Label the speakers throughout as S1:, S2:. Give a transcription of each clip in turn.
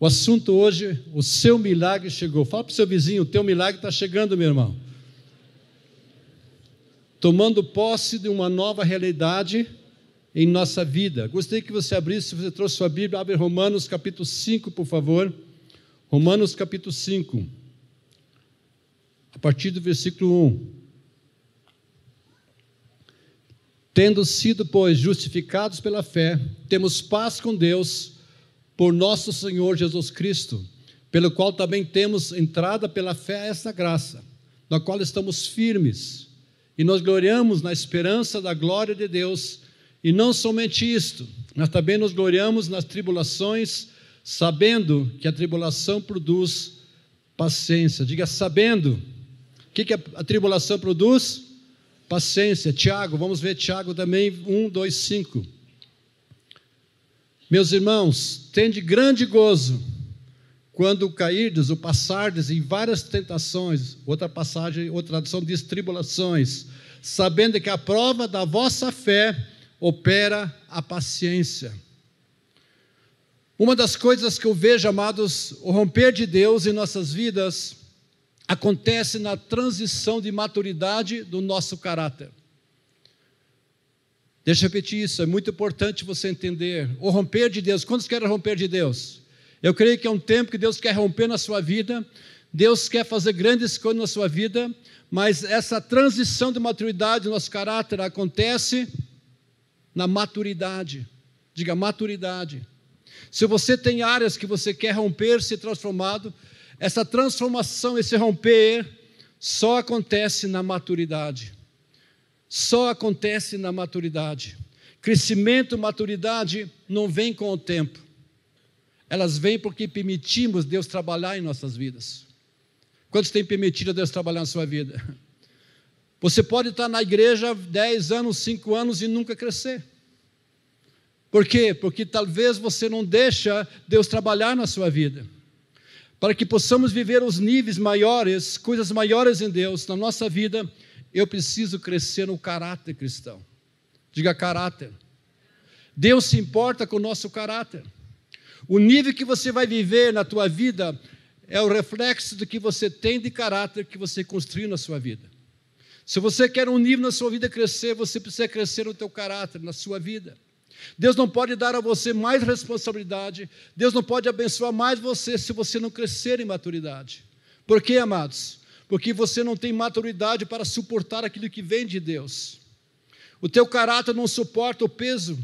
S1: O assunto hoje, o seu milagre chegou. Fala para o seu vizinho, o teu milagre está chegando, meu irmão. Tomando posse de uma nova realidade em nossa vida. Gostaria que você abrisse, se você trouxe sua Bíblia, abre Romanos capítulo 5, por favor. Romanos capítulo 5. A partir do versículo 1. Tendo sido, pois, justificados pela fé, temos paz com Deus por nosso Senhor Jesus Cristo, pelo qual também temos entrada pela fé a essa graça, na qual estamos firmes e nos gloriamos na esperança da glória de Deus. E não somente isto, nós também nos gloriamos nas tribulações, sabendo que a tribulação produz paciência. Diga, sabendo. O que, que a, a tribulação produz? Paciência. Tiago, vamos ver Tiago também, 1, 2, 5. Meus irmãos, tende grande gozo quando cairdes ou passardes em várias tentações, outra passagem, outra tradução diz tribulações, sabendo que a prova da vossa fé opera a paciência. Uma das coisas que eu vejo, amados, o romper de Deus em nossas vidas acontece na transição de maturidade do nosso caráter. Deixa eu repetir isso, é muito importante você entender. O romper de Deus, quantos querem romper de Deus? Eu creio que é um tempo que Deus quer romper na sua vida, Deus quer fazer grandes coisas na sua vida, mas essa transição de maturidade do nosso caráter acontece na maturidade. Diga maturidade. Se você tem áreas que você quer romper, ser transformado, essa transformação, esse romper, só acontece na maturidade só acontece na maturidade. Crescimento, maturidade não vem com o tempo. Elas vêm porque permitimos Deus trabalhar em nossas vidas. Quantos têm permitido Deus trabalhar na sua vida? Você pode estar na igreja 10 anos, 5 anos e nunca crescer. Por quê? Porque talvez você não deixa Deus trabalhar na sua vida. Para que possamos viver os níveis maiores, coisas maiores em Deus na nossa vida, eu preciso crescer no caráter cristão. Diga caráter. Deus se importa com o nosso caráter. O nível que você vai viver na tua vida é o reflexo do que você tem de caráter que você construiu na sua vida. Se você quer um nível na sua vida crescer, você precisa crescer no teu caráter, na sua vida. Deus não pode dar a você mais responsabilidade, Deus não pode abençoar mais você se você não crescer em maturidade. Por quê, amados? Porque você não tem maturidade para suportar aquilo que vem de Deus. O teu caráter não suporta o peso,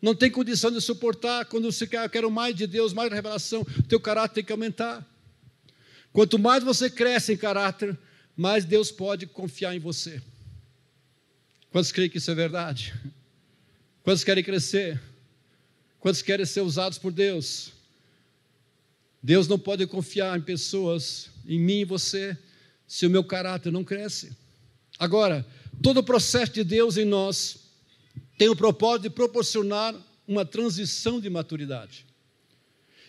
S1: não tem condição de suportar. Quando você quer, eu quero mais de Deus, mais revelação, o teu caráter tem que aumentar. Quanto mais você cresce em caráter, mais Deus pode confiar em você. Quantos creem que isso é verdade? Quantos querem crescer? Quantos querem ser usados por Deus? Deus não pode confiar em pessoas em mim e você, se o meu caráter não cresce. Agora, todo o processo de Deus em nós tem o propósito de proporcionar uma transição de maturidade.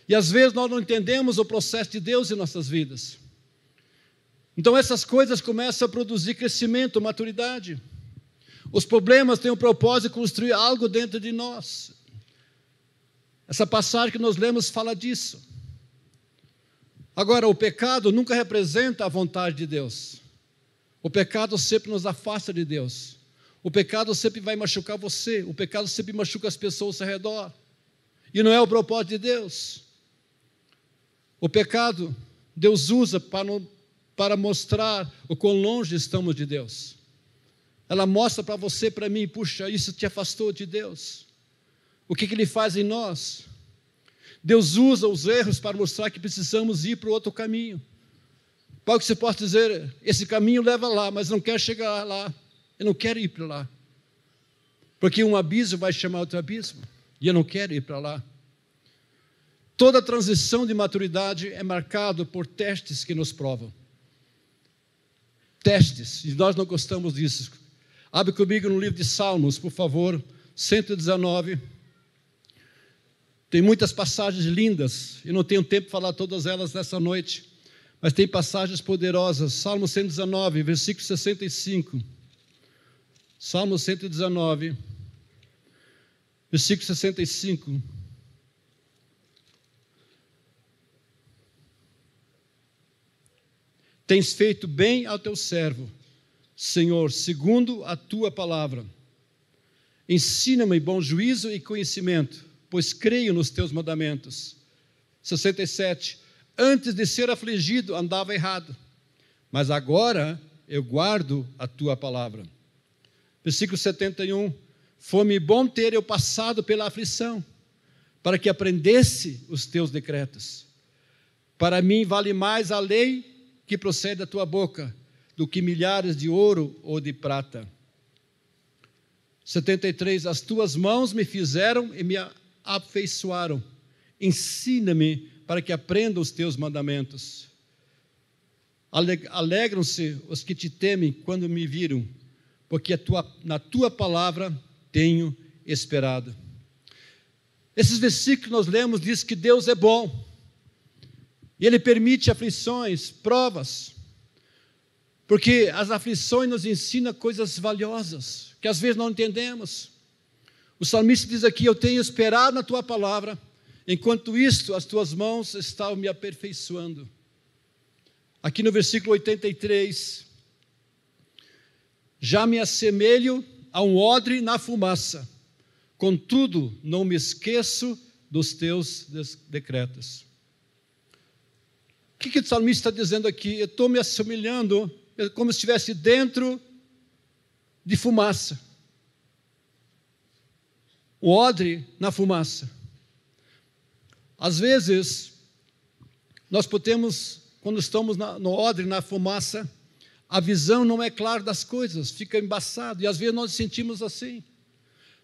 S1: E às vezes nós não entendemos o processo de Deus em nossas vidas. Então essas coisas começam a produzir crescimento, maturidade. Os problemas têm o propósito de construir algo dentro de nós. Essa passagem que nós lemos fala disso. Agora, o pecado nunca representa a vontade de Deus. O pecado sempre nos afasta de Deus. O pecado sempre vai machucar você. O pecado sempre machuca as pessoas ao redor. E não é o propósito de Deus. O pecado, Deus usa para, para mostrar o quão longe estamos de Deus. Ela mostra para você, para mim, puxa, isso te afastou de Deus. O que, que Ele faz em nós? Deus usa os erros para mostrar que precisamos ir para outro caminho. Para que você possa dizer, esse caminho leva lá, mas não quero chegar lá, eu não quero ir para lá. Porque um abismo vai chamar outro abismo, e eu não quero ir para lá. Toda transição de maturidade é marcada por testes que nos provam. Testes, e nós não gostamos disso. Abre comigo no livro de Salmos, por favor, 119. Tem muitas passagens lindas, eu não tenho tempo de falar todas elas nessa noite, mas tem passagens poderosas. Salmo 119, versículo 65. Salmo 119, versículo 65. Tens feito bem ao teu servo, Senhor, segundo a tua palavra. Ensina-me bom juízo e conhecimento pois creio nos teus mandamentos. 67. Antes de ser afligido, andava errado, mas agora eu guardo a tua palavra. Versículo 71. Foi-me bom ter eu passado pela aflição, para que aprendesse os teus decretos. Para mim vale mais a lei que procede da tua boca do que milhares de ouro ou de prata. 73. As tuas mãos me fizeram e me afeiçoaram. Ensina-me para que aprenda os teus mandamentos. Alegram-se os que te temem quando me viram, porque tua, na tua palavra tenho esperado. Esses versículos nós lemos diz que Deus é bom. E Ele permite aflições, provas, porque as aflições nos ensinam coisas valiosas, que às vezes não entendemos. O salmista diz aqui: Eu tenho esperado na tua palavra, enquanto isto, as tuas mãos estão me aperfeiçoando. Aqui no versículo 83, já me assemelho a um odre na fumaça, contudo, não me esqueço dos teus decretos que, que o salmista está dizendo aqui? Eu estou me assemelhando como se estivesse dentro de fumaça. O odre na fumaça. Às vezes, nós podemos, quando estamos na, no odre, na fumaça, a visão não é clara das coisas, fica embaçado, e às vezes nós sentimos assim.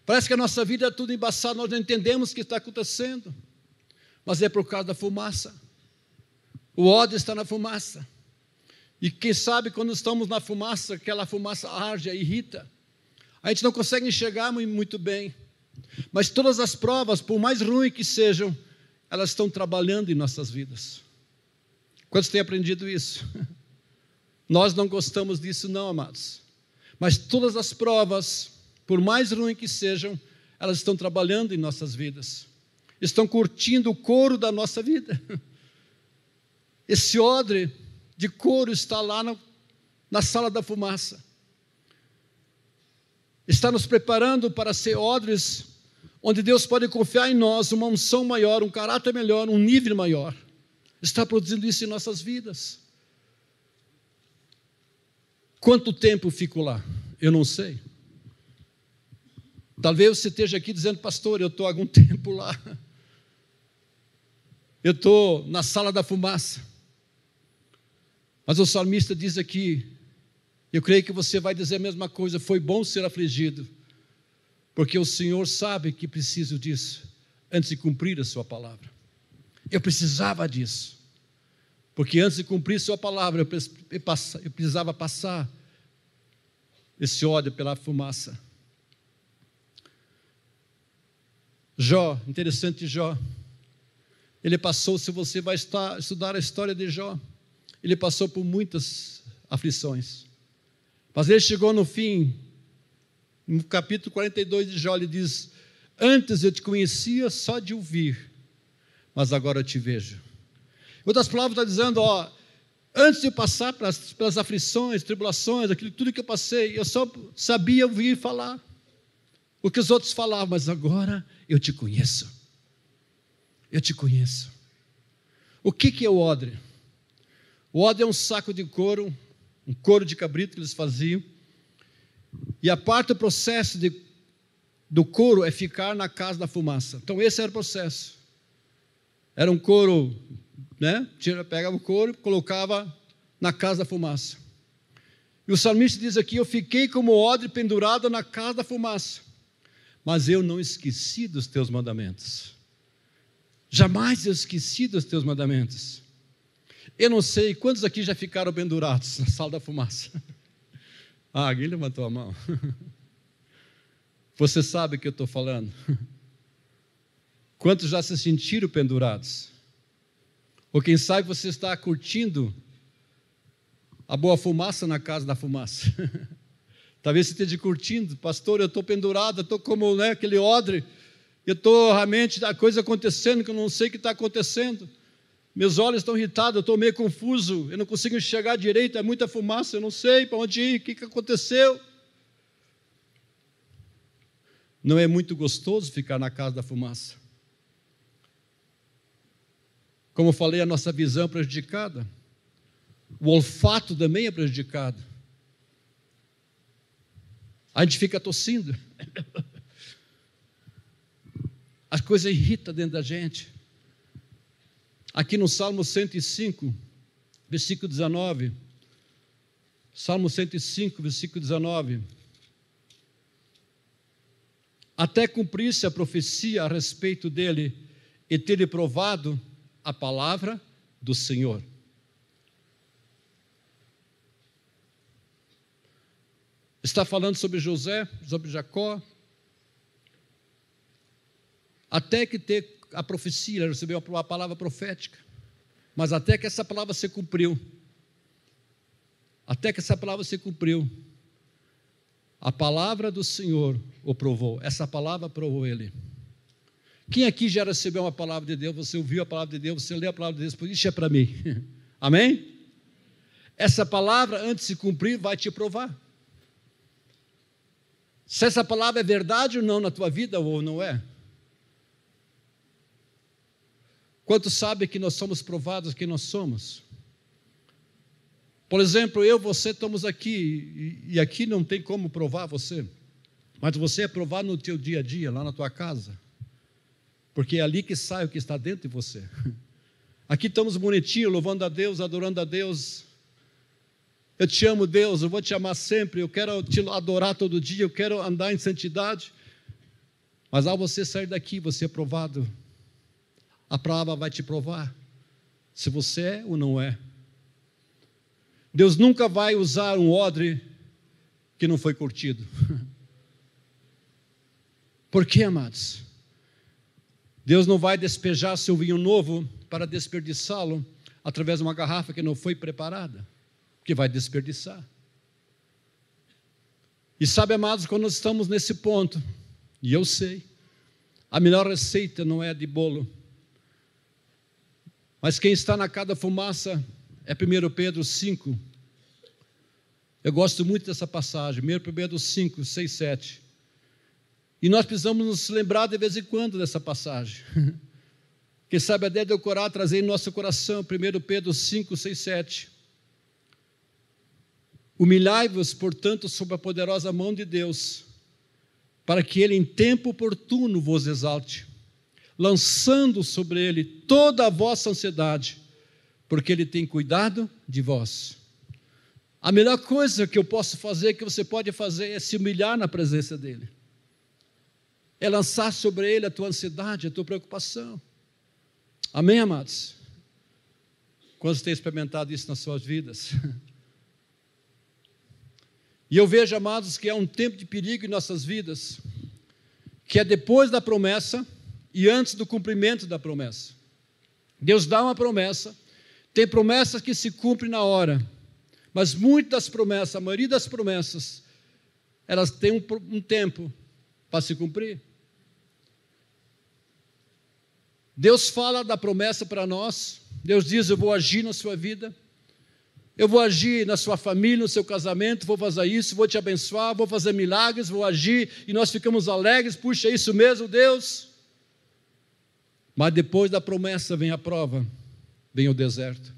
S1: Parece que a nossa vida é tudo embaçado, nós não entendemos o que está acontecendo, mas é por causa da fumaça. O ódio está na fumaça. E quem sabe quando estamos na fumaça, aquela fumaça arde, irrita. A gente não consegue enxergar muito bem. Mas todas as provas, por mais ruins que sejam, elas estão trabalhando em nossas vidas. Quantos têm aprendido isso? Nós não gostamos disso, não, amados. Mas todas as provas, por mais ruins que sejam, elas estão trabalhando em nossas vidas. Estão curtindo o couro da nossa vida. Esse odre de couro está lá na, na sala da fumaça. Está nos preparando para ser odres onde Deus pode confiar em nós uma unção maior, um caráter melhor, um nível maior. Está produzindo isso em nossas vidas. Quanto tempo fico lá? Eu não sei. Talvez você esteja aqui dizendo, pastor, eu estou há algum tempo lá. Eu estou na sala da fumaça. Mas o salmista diz aqui, eu creio que você vai dizer a mesma coisa: foi bom ser afligido, porque o Senhor sabe que preciso disso antes de cumprir a Sua palavra. Eu precisava disso, porque antes de cumprir Sua palavra, eu precisava passar esse ódio pela fumaça. Jó, interessante Jó. Ele passou, se você vai estudar a história de Jó, ele passou por muitas aflições. Mas ele chegou no fim, no capítulo 42 de Jó, ele diz: Antes eu te conhecia só de ouvir, mas agora eu te vejo. Outras palavras, está dizendo: ó, antes de eu passar pelas, pelas aflições, tribulações, aquilo tudo que eu passei, eu só sabia ouvir falar o que os outros falavam, mas agora eu te conheço. Eu te conheço. O que, que é o odre? O ódio é um saco de couro, um couro de cabrito que eles faziam. E a parte do processo de, do couro é ficar na casa da fumaça. Então, esse era o processo. Era um couro, né? Pegava o couro, colocava na casa da fumaça. E o salmista diz aqui: Eu fiquei como odre pendurado na casa da fumaça, mas eu não esqueci dos teus mandamentos. Jamais eu esqueci dos teus mandamentos. Eu não sei quantos aqui já ficaram pendurados na sala da fumaça. Ah, alguém levantou a mão. Você sabe o que eu estou falando. Quantos já se sentiram pendurados? Ou quem sabe você está curtindo a boa fumaça na casa da fumaça. Talvez você esteja curtindo, pastor, eu estou pendurado, estou como né, aquele odre, eu estou realmente a coisa acontecendo que eu não sei o que está acontecendo. Meus olhos estão irritados, eu estou meio confuso, eu não consigo enxergar direito, é muita fumaça, eu não sei para onde ir, o que, que aconteceu. Não é muito gostoso ficar na casa da fumaça. Como falei, a nossa visão é prejudicada. O olfato também é prejudicado. A gente fica tossindo. As coisas irritam dentro da gente. Aqui no Salmo 105, versículo 19. Salmo 105, versículo 19. Até cumprisse a profecia a respeito dele e ter provado a palavra do Senhor. Está falando sobre José, sobre Jacó, até que ter a profecia, recebeu a palavra profética, mas até que essa palavra se cumpriu, até que essa palavra se cumpriu, a palavra do Senhor o provou, essa palavra provou ele. Quem aqui já recebeu uma palavra de Deus, você ouviu a palavra de Deus, você leu a palavra de Deus, por isso é para mim. Amém? Essa palavra, antes de cumprir, vai te provar. Se essa palavra é verdade ou não na tua vida, ou não é. Quantos sabem que nós somos provados quem nós somos? Por exemplo, eu, você estamos aqui, e aqui não tem como provar você, mas você é provado no teu dia a dia, lá na tua casa, porque é ali que sai o que está dentro de você. Aqui estamos bonitinhos, louvando a Deus, adorando a Deus. Eu te amo, Deus, eu vou te amar sempre, eu quero te adorar todo dia, eu quero andar em santidade. Mas ao você sair daqui, você é provado a palavra vai te provar se você é ou não é. Deus nunca vai usar um odre que não foi curtido. Por quê, amados? Deus não vai despejar seu vinho novo para desperdiçá-lo através de uma garrafa que não foi preparada, que vai desperdiçar. E sabe, amados, quando nós estamos nesse ponto, e eu sei, a melhor receita não é de bolo, mas quem está na cada fumaça é 1 Pedro 5. Eu gosto muito dessa passagem, 1 Pedro 5, 6, 7. E nós precisamos nos lembrar de vez em quando dessa passagem. Quem sabe a ideia de decorar, trazer em nosso coração, 1 Pedro 5, 6, 7. Humilhai-vos, portanto, sob a poderosa mão de Deus, para que Ele em tempo oportuno vos exalte lançando sobre ele toda a vossa ansiedade, porque ele tem cuidado de vós. A melhor coisa que eu posso fazer, que você pode fazer, é se humilhar na presença dele. É lançar sobre ele a tua ansiedade, a tua preocupação. Amém, amados? Quantos têm experimentado isso nas suas vidas? E eu vejo, amados, que há um tempo de perigo em nossas vidas, que é depois da promessa, e antes do cumprimento da promessa. Deus dá uma promessa, tem promessas que se cumprem na hora, mas muitas promessas, a maioria das promessas, elas têm um, um tempo para se cumprir. Deus fala da promessa para nós, Deus diz: Eu vou agir na sua vida, eu vou agir na sua família, no seu casamento, vou fazer isso, vou te abençoar, vou fazer milagres, vou agir, e nós ficamos alegres, puxa, é isso mesmo, Deus. Mas depois da promessa vem a prova, vem o deserto.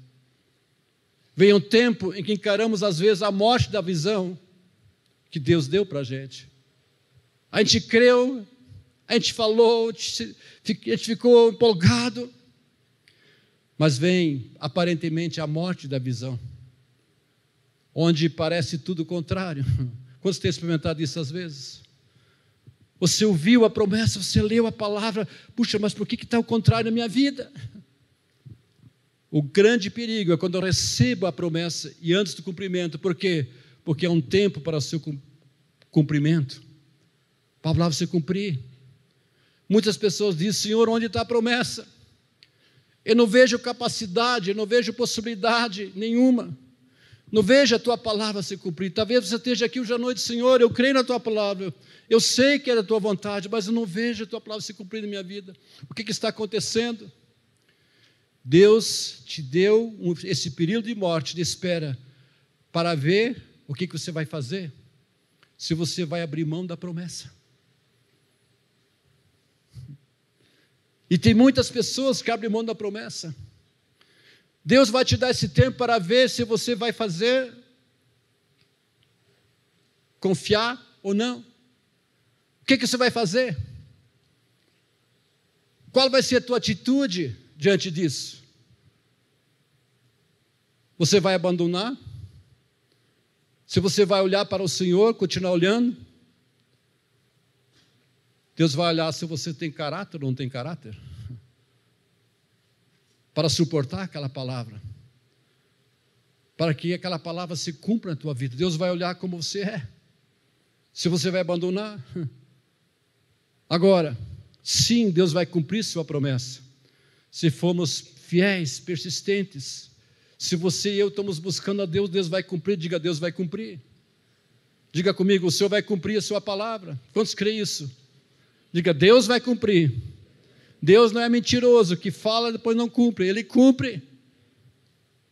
S1: Vem um tempo em que encaramos, às vezes, a morte da visão que Deus deu para a gente. A gente creu, a gente falou, a gente ficou empolgado, mas vem aparentemente a morte da visão, onde parece tudo o contrário. Quantos têm experimentado isso às vezes? Você ouviu a promessa, você leu a palavra, puxa, mas por que está o contrário na minha vida? O grande perigo é quando eu recebo a promessa e antes do cumprimento, por quê? Porque é um tempo para o seu cumprimento, para se cumprir. Muitas pessoas dizem, Senhor, onde está a promessa? Eu não vejo capacidade, eu não vejo possibilidade nenhuma. Não vejo a tua palavra se cumprir. Talvez você esteja aqui hoje à noite, Senhor, eu creio na tua palavra. Eu sei que é da tua vontade, mas eu não vejo a tua palavra se cumprir na minha vida. O que, que está acontecendo? Deus te deu esse período de morte, de espera, para ver o que, que você vai fazer, se você vai abrir mão da promessa. E tem muitas pessoas que abrem mão da promessa. Deus vai te dar esse tempo para ver se você vai fazer, confiar ou não. O que, que você vai fazer? Qual vai ser a tua atitude diante disso? Você vai abandonar? Se você vai olhar para o Senhor, continuar olhando? Deus vai olhar se você tem caráter ou não tem caráter para suportar aquela palavra, para que aquela palavra se cumpra na tua vida. Deus vai olhar como você é, se você vai abandonar. Agora, sim, Deus vai cumprir sua promessa, se formos fiéis, persistentes. Se você e eu estamos buscando a Deus, Deus vai cumprir. Diga, Deus vai cumprir. Diga comigo, o Senhor vai cumprir a sua palavra. Quantos creem isso? Diga, Deus vai cumprir. Deus não é mentiroso, que fala e depois não cumpre, ele cumpre.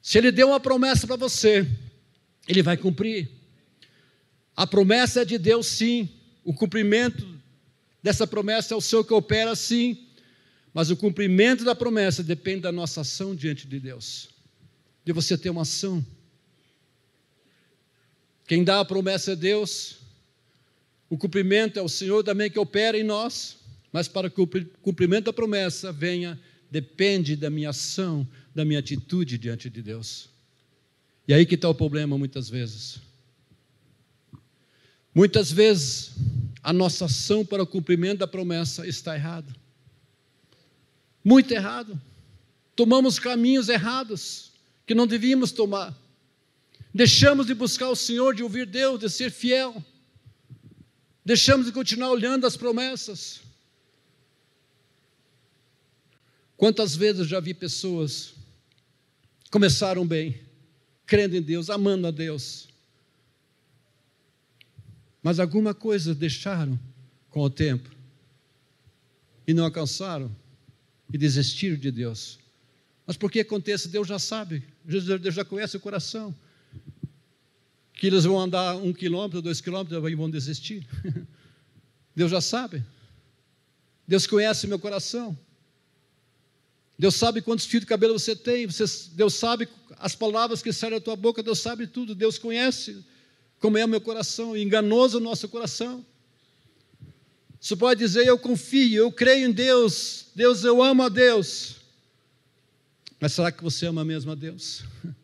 S1: Se ele deu uma promessa para você, ele vai cumprir. A promessa é de Deus, sim. O cumprimento dessa promessa é o Senhor que opera, sim. Mas o cumprimento da promessa depende da nossa ação diante de Deus, de você ter uma ação. Quem dá a promessa é Deus, o cumprimento é o Senhor também que opera em nós. Mas para que o cumprimento da promessa venha, depende da minha ação, da minha atitude diante de Deus. E aí que está o problema muitas vezes. Muitas vezes a nossa ação para o cumprimento da promessa está errada. Muito errado. Tomamos caminhos errados que não devíamos tomar. Deixamos de buscar o Senhor, de ouvir Deus, de ser fiel. Deixamos de continuar olhando as promessas. Quantas vezes já vi pessoas começaram bem, crendo em Deus, amando a Deus, mas alguma coisa deixaram com o tempo e não alcançaram e desistiram de Deus. Mas por que acontece? Deus já sabe, Deus já conhece o coração. Que eles vão andar um quilômetro, dois quilômetros e vão desistir. Deus já sabe. Deus conhece meu coração. Deus sabe quantos fios de cabelo você tem, você, Deus sabe as palavras que saem da tua boca, Deus sabe tudo, Deus conhece como é o meu coração, enganoso o nosso coração. Você pode dizer, eu confio, eu creio em Deus, Deus, eu amo a Deus. Mas será que você ama mesmo a Deus?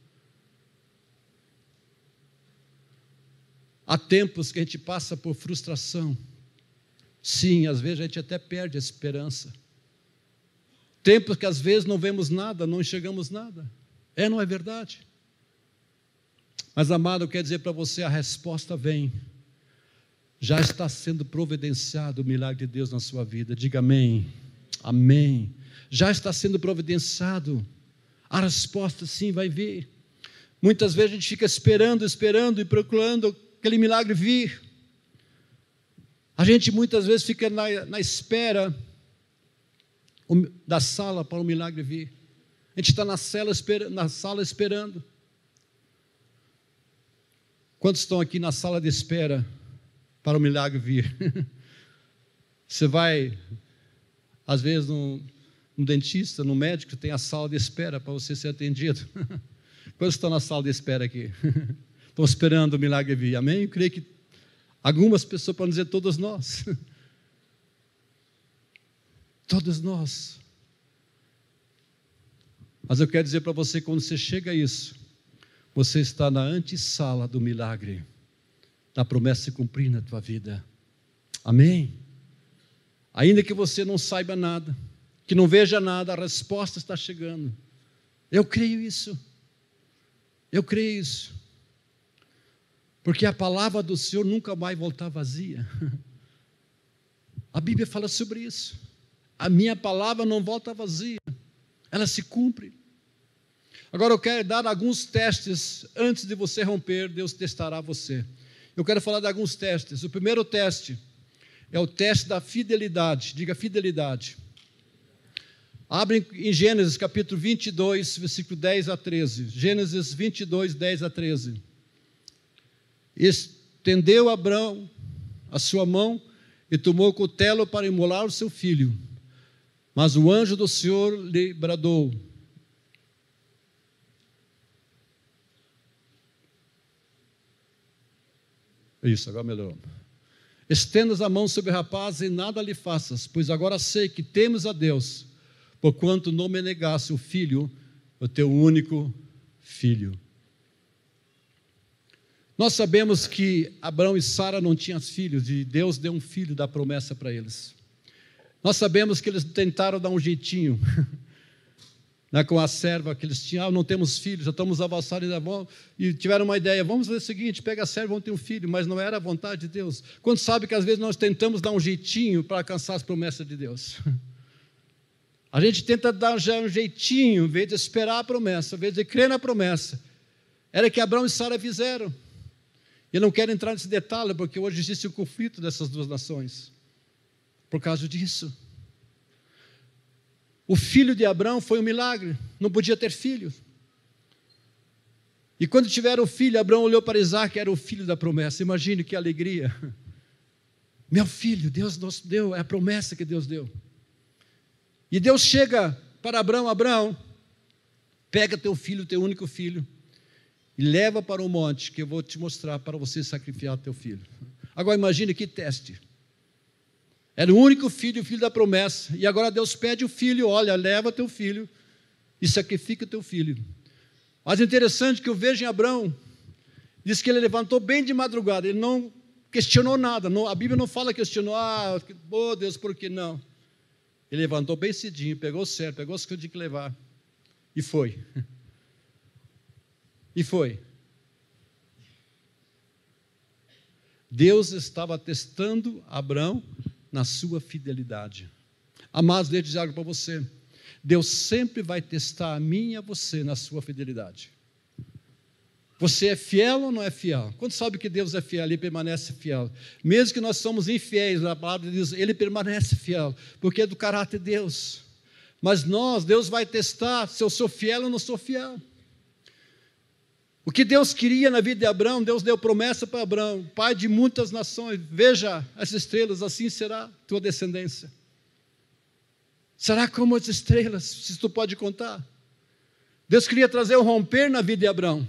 S1: Há tempos que a gente passa por frustração. Sim, às vezes a gente até perde a esperança. Tempos que às vezes não vemos nada, não enxergamos nada. É, não é verdade? Mas, amado, eu quero dizer para você: a resposta vem. Já está sendo providenciado o milagre de Deus na sua vida. Diga amém. Amém. Já está sendo providenciado. A resposta sim vai vir. Muitas vezes a gente fica esperando, esperando e procurando aquele milagre vir. A gente muitas vezes fica na, na espera da sala para o milagre vir. A gente está na, na sala esperando. Quantos estão aqui na sala de espera para o milagre vir? Você vai, às vezes, num, num dentista, no médico, tem a sala de espera para você ser atendido. Quantos estão na sala de espera aqui? Estão esperando o milagre vir, amém? Eu creio que algumas pessoas podem dizer, todos nós. Todos nós. Mas eu quero dizer para você, quando você chega a isso, você está na antessala do milagre, da promessa se cumprir na tua vida. Amém? Ainda que você não saiba nada, que não veja nada, a resposta está chegando. Eu creio isso. Eu creio isso. Porque a palavra do Senhor nunca vai voltar vazia. A Bíblia fala sobre isso a minha palavra não volta vazia, ela se cumpre. Agora eu quero dar alguns testes antes de você romper, Deus testará você. Eu quero falar de alguns testes. O primeiro teste é o teste da fidelidade. Diga fidelidade. Abre em Gênesis capítulo 22, versículo 10 a 13. Gênesis 22, 10 a 13. Estendeu Abraão a sua mão e tomou o cutelo para imolar o seu filho. Mas o anjo do Senhor lhe bradou: Isso, agora melhorou. Estendas a mão sobre o rapaz e nada lhe faças, pois agora sei que temos a Deus, porquanto não me negasse o filho, o teu único filho. Nós sabemos que Abraão e Sara não tinham filhos, e Deus deu um filho da promessa para eles. Nós sabemos que eles tentaram dar um jeitinho né, com a serva que eles tinham, ah, não temos filhos, já estamos avançados e tiveram uma ideia, vamos fazer o seguinte, pega a serva, vamos ter um filho, mas não era a vontade de Deus. Quando sabe que às vezes nós tentamos dar um jeitinho para alcançar as promessas de Deus. A gente tenta dar já um jeitinho, em vez de esperar a promessa, em vez de crer na promessa. Era que Abraão e Sara fizeram. Eu não quero entrar nesse detalhe, porque hoje existe o conflito dessas duas nações. Por causa disso. O filho de Abraão foi um milagre, não podia ter filho. E quando tiveram o filho, Abraão olhou para Isaac, era o filho da promessa. Imagine que alegria. Meu filho, Deus nos deu, é a promessa que Deus deu. E Deus chega para Abraão: Abraão, pega teu filho, teu único filho, e leva para o monte que eu vou te mostrar para você sacrificar teu filho. Agora imagine que teste. Era o único filho, o filho da promessa. E agora Deus pede o filho: olha, leva teu filho e sacrifica teu filho. Mas interessante que eu vejo em Abraão, diz que ele levantou bem de madrugada, ele não questionou nada. Não, a Bíblia não fala questionou, ah, oh Deus, por que não? Ele levantou bem cedinho, pegou o certo, pegou as que tinha que levar e foi. E foi. Deus estava testando Abraão na sua fidelidade. Amados, eu dizer algo para você. Deus sempre vai testar a mim e a você na sua fidelidade. Você é fiel ou não é fiel? Quando sabe que Deus é fiel, ele permanece fiel. Mesmo que nós somos infiéis, a palavra diz, ele permanece fiel, porque é do caráter de Deus. Mas nós, Deus vai testar se eu sou fiel ou não sou fiel. O que Deus queria na vida de Abraão, Deus deu promessa para Abraão, pai de muitas nações. Veja as estrelas, assim será tua descendência. Será como as estrelas, se tu pode contar. Deus queria trazer o romper na vida de Abraão.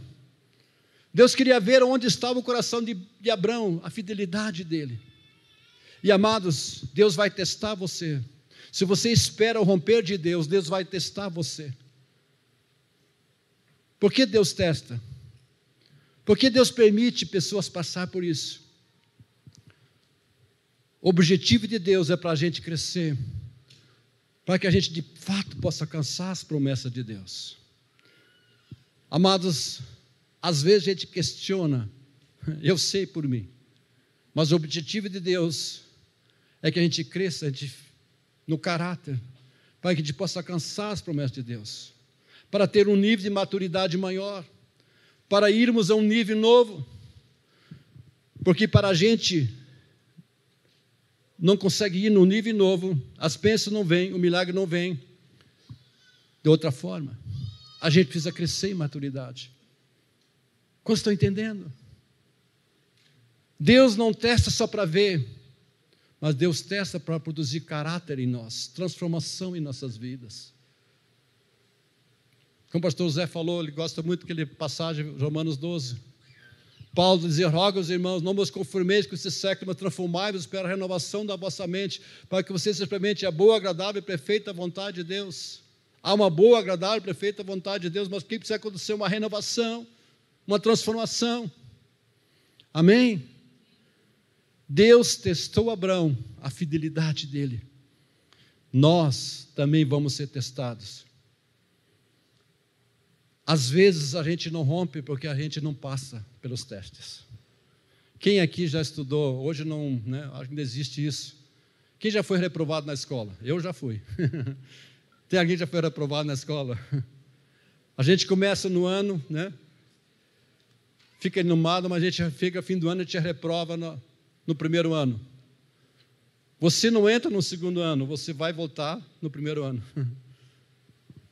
S1: Deus queria ver onde estava o coração de, de Abraão, a fidelidade dele. E amados, Deus vai testar você. Se você espera o romper de Deus, Deus vai testar você. Por que Deus testa? Por que Deus permite pessoas passar por isso? O objetivo de Deus é para a gente crescer, para que a gente de fato possa alcançar as promessas de Deus. Amados, às vezes a gente questiona, eu sei por mim, mas o objetivo de Deus é que a gente cresça a gente, no caráter, para que a gente possa alcançar as promessas de Deus, para ter um nível de maturidade maior para irmos a um nível novo. Porque para a gente não consegue ir no nível novo, as bênçãos não vêm, o milagre não vem de outra forma. A gente precisa crescer em maturidade. Quantos estão entendendo? Deus não testa só para ver, mas Deus testa para produzir caráter em nós, transformação em nossas vidas. Como o pastor José falou, ele gosta muito daquele passagem, Romanos 12. Paulo dizia: Roga aos irmãos, não vos conformeis com esse século, mas transformai-vos pela renovação da vossa mente, para que vocês experimentem a boa, agradável e perfeita vontade de Deus. Há uma boa, agradável e perfeita vontade de Deus, mas o que precisa acontecer? Uma renovação, uma transformação. Amém? Deus testou Abraão, a fidelidade dele. Nós também vamos ser testados. Às vezes a gente não rompe porque a gente não passa pelos testes. Quem aqui já estudou? Hoje não, né? Ainda existe isso. Quem já foi reprovado na escola? Eu já fui. Tem alguém que já foi reprovado na escola? A gente começa no ano, né? Fica animado, mas a gente fica fim do ano e te reprova no, no primeiro ano. Você não entra no segundo ano, você vai voltar no primeiro ano.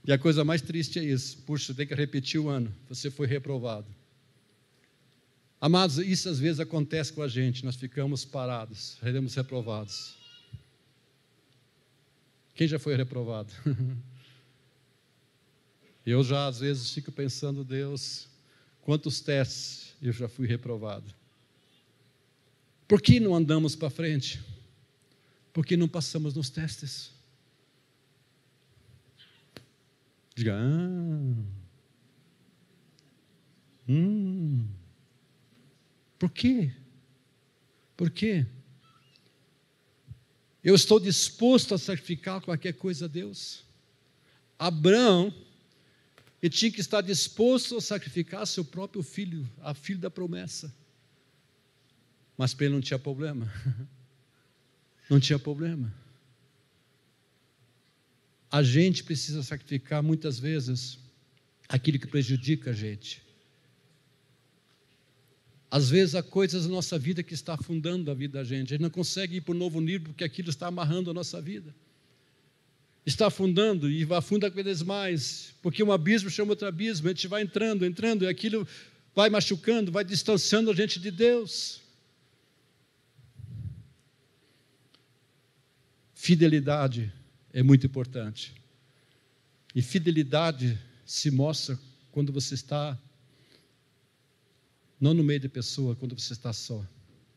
S1: E a coisa mais triste é isso. Puxa, tem que repetir o ano. Você foi reprovado. Amados, isso às vezes acontece com a gente. Nós ficamos parados, seremos reprovados. Quem já foi reprovado? Eu já às vezes fico pensando, Deus, quantos testes eu já fui reprovado. Por que não andamos para frente? Por que não passamos nos testes? Diga, ah, hum, por quê? Por quê? Eu estou disposto a sacrificar qualquer coisa a Deus. Abraão, ele tinha que estar disposto a sacrificar seu próprio filho, a filho da promessa. Mas para ele não tinha problema. Não tinha problema. A gente precisa sacrificar muitas vezes aquilo que prejudica a gente. Às vezes há coisas na nossa vida que está afundando a vida da gente. A gente não consegue ir para um novo nível porque aquilo está amarrando a nossa vida. Está afundando e afunda cada vez mais, porque um abismo chama outro abismo, a gente vai entrando, entrando, e aquilo vai machucando, vai distanciando a gente de Deus. Fidelidade é muito importante. E fidelidade se mostra quando você está não no meio de pessoa, quando você está só,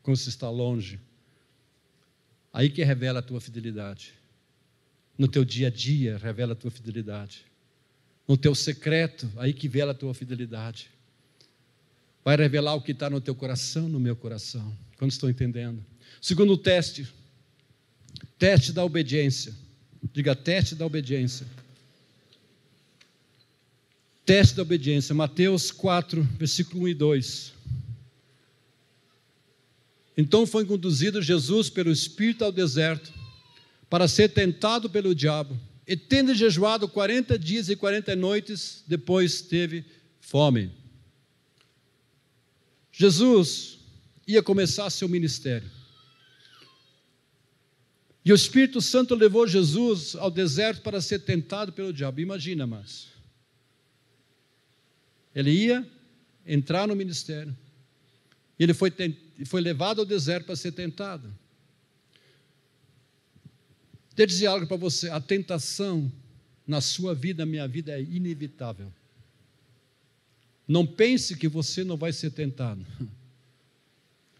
S1: quando você está longe. Aí que revela a tua fidelidade. No teu dia a dia revela a tua fidelidade. No teu secreto, aí que revela a tua fidelidade. Vai revelar o que está no teu coração, no meu coração. Quando estou entendendo? Segundo teste, teste da obediência. Diga teste da obediência. Teste da obediência, Mateus 4, versículo 1 e 2. Então foi conduzido Jesus pelo Espírito ao deserto para ser tentado pelo diabo. E tendo jejuado 40 dias e 40 noites, depois teve fome. Jesus ia começar seu ministério. E o Espírito Santo levou Jesus ao deserto para ser tentado pelo diabo. Imagina, mas ele ia entrar no ministério. E ele foi, foi levado ao deserto para ser tentado. Deixa eu dizer algo para você: a tentação na sua vida, na minha vida, é inevitável. Não pense que você não vai ser tentado.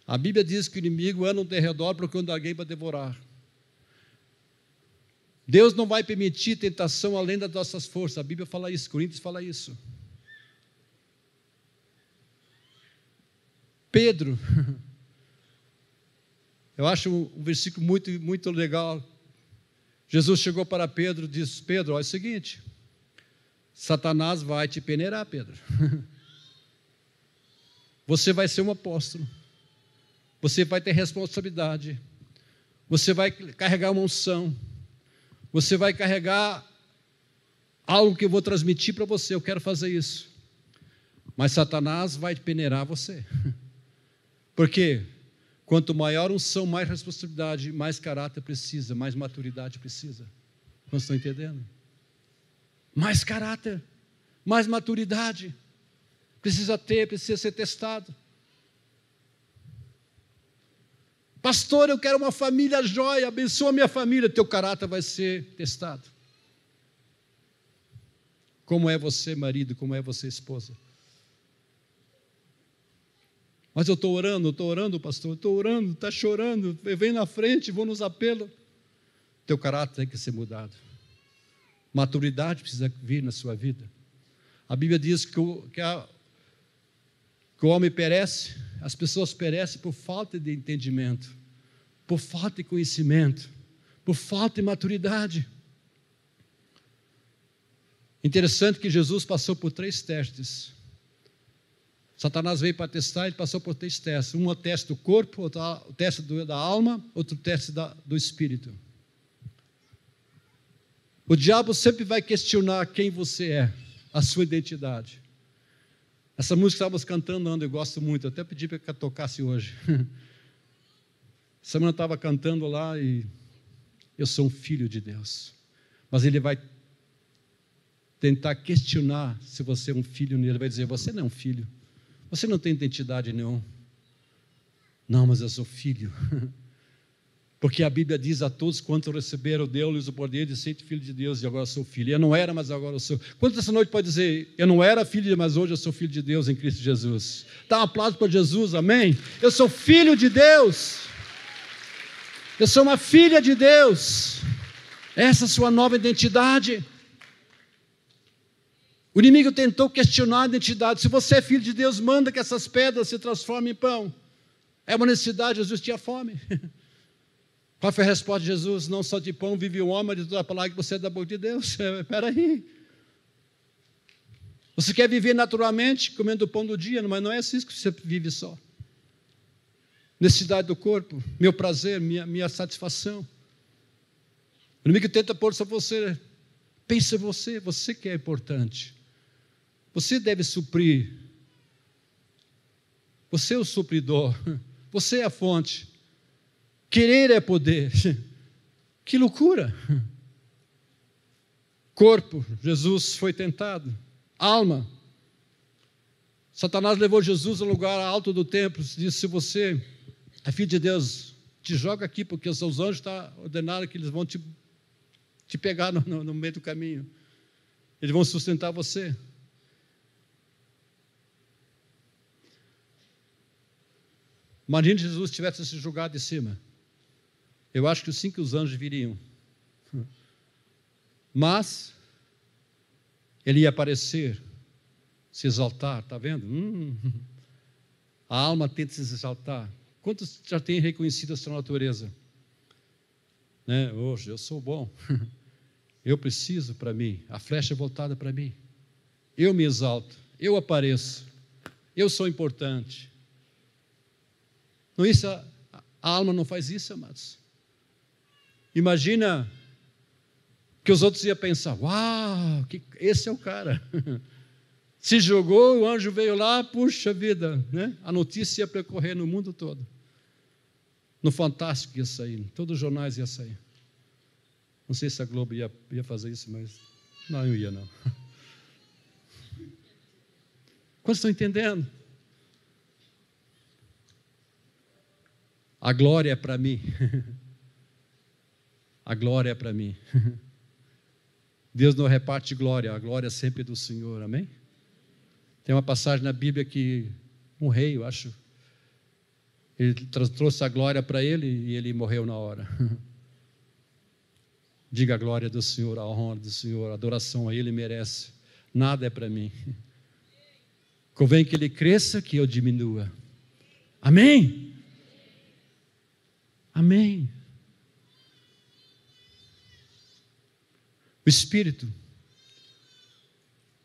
S1: A Bíblia diz que o inimigo anda ao redor procurando alguém para devorar. Deus não vai permitir tentação além das nossas forças. A Bíblia fala isso, Coríntios fala isso. Pedro, eu acho um versículo muito, muito legal. Jesus chegou para Pedro e disse: Pedro, olha é o seguinte, Satanás vai te peneirar, Pedro. Você vai ser um apóstolo, você vai ter responsabilidade, você vai carregar uma unção, você vai carregar algo que eu vou transmitir para você. Eu quero fazer isso, mas Satanás vai peneirar você. Porque quanto maior unção, mais responsabilidade, mais caráter precisa, mais maturidade precisa. Vocês estão entendendo? Mais caráter, mais maturidade. Precisa ter, precisa ser testado. Pastor, eu quero uma família jóia, abençoa minha família, teu caráter vai ser testado. Como é você, marido, como é você, esposa? Mas eu estou orando, estou orando, pastor, estou orando, está chorando, vem na frente, vou nos apelos. Teu caráter tem que ser mudado. Maturidade precisa vir na sua vida. A Bíblia diz que o, que, a, que o homem perece, as pessoas perecem por falta de entendimento, por falta de conhecimento, por falta de maturidade. Interessante que Jesus passou por três testes. Satanás veio para testar, ele passou por três testes. Um é teste do corpo, outro é o teste da alma, outro teste da, do espírito. O diabo sempre vai questionar quem você é, a sua identidade. Essa música que estávamos cantando onde eu gosto muito, eu até pedi para que tocasse hoje. Semana estava cantando lá e eu sou um filho de Deus. Mas ele vai tentar questionar se você é um filho nele, vai dizer: Você não é um filho, você não tem identidade nenhuma. Não, mas eu sou filho. Porque a Bíblia diz a todos quanto receberam, deu-lhes o poder de ser filho de Deus e agora sou filho. Eu não era, mas agora sou. Quantos essa noite pode dizer, eu não era filho, mas hoje eu sou filho de Deus em Cristo Jesus? Dá um aplauso para Jesus, amém? Eu sou filho de Deus. Eu sou uma filha de Deus. Essa é a sua nova identidade. O inimigo tentou questionar a identidade. Se você é filho de Deus, manda que essas pedras se transformem em pão. É uma necessidade, Jesus tinha fome. Qual foi a resposta de Jesus? Não só de pão vive o homem, mas de toda a palavra que você é da boca de Deus. Espera aí. Você quer viver naturalmente, comendo o pão do dia, mas não é assim que você vive só. Necessidade do corpo, meu prazer, minha, minha satisfação. O inimigo tenta pôr sobre você. Pensa em você, você que é importante. Você deve suprir. Você é o supridor. Você é a fonte. Querer é poder. Que loucura! Corpo, Jesus foi tentado. Alma, Satanás levou Jesus ao lugar alto do templo. Disse: Se você é filho de Deus, te joga aqui, porque os seus anjos estão tá ordenados que eles vão te, te pegar no, no, no meio do caminho. Eles vão sustentar você. Imagine Jesus tivesse se jogado de cima. Eu acho que sim que os anjos viriam. Mas ele ia aparecer, se exaltar, está vendo? Hum, a alma tenta se exaltar. Quantos já têm reconhecido a sua natureza? Né? Hoje eu sou bom. Eu preciso para mim, a flecha é voltada para mim. Eu me exalto, eu apareço, eu sou importante. Não isso a, a alma não faz isso, amados. Imagina que os outros iam pensar: Uau, que, esse é o cara. Se jogou, o anjo veio lá, puxa vida, né? a notícia ia percorrer no mundo todo. No Fantástico ia sair, todos os jornais iam sair. Não sei se a Globo ia, ia fazer isso, mas não, não ia não. Quantos estão entendendo? A glória é para mim. a glória é para mim. Deus não reparte glória, a glória é sempre do Senhor, amém? Tem uma passagem na Bíblia que um rei, eu acho, ele trouxe a glória para ele e ele morreu na hora. Diga a glória do Senhor, a honra do Senhor, a adoração a Ele merece. Nada é para mim. Convém que Ele cresça, que eu diminua. Amém? Amém. O Espírito,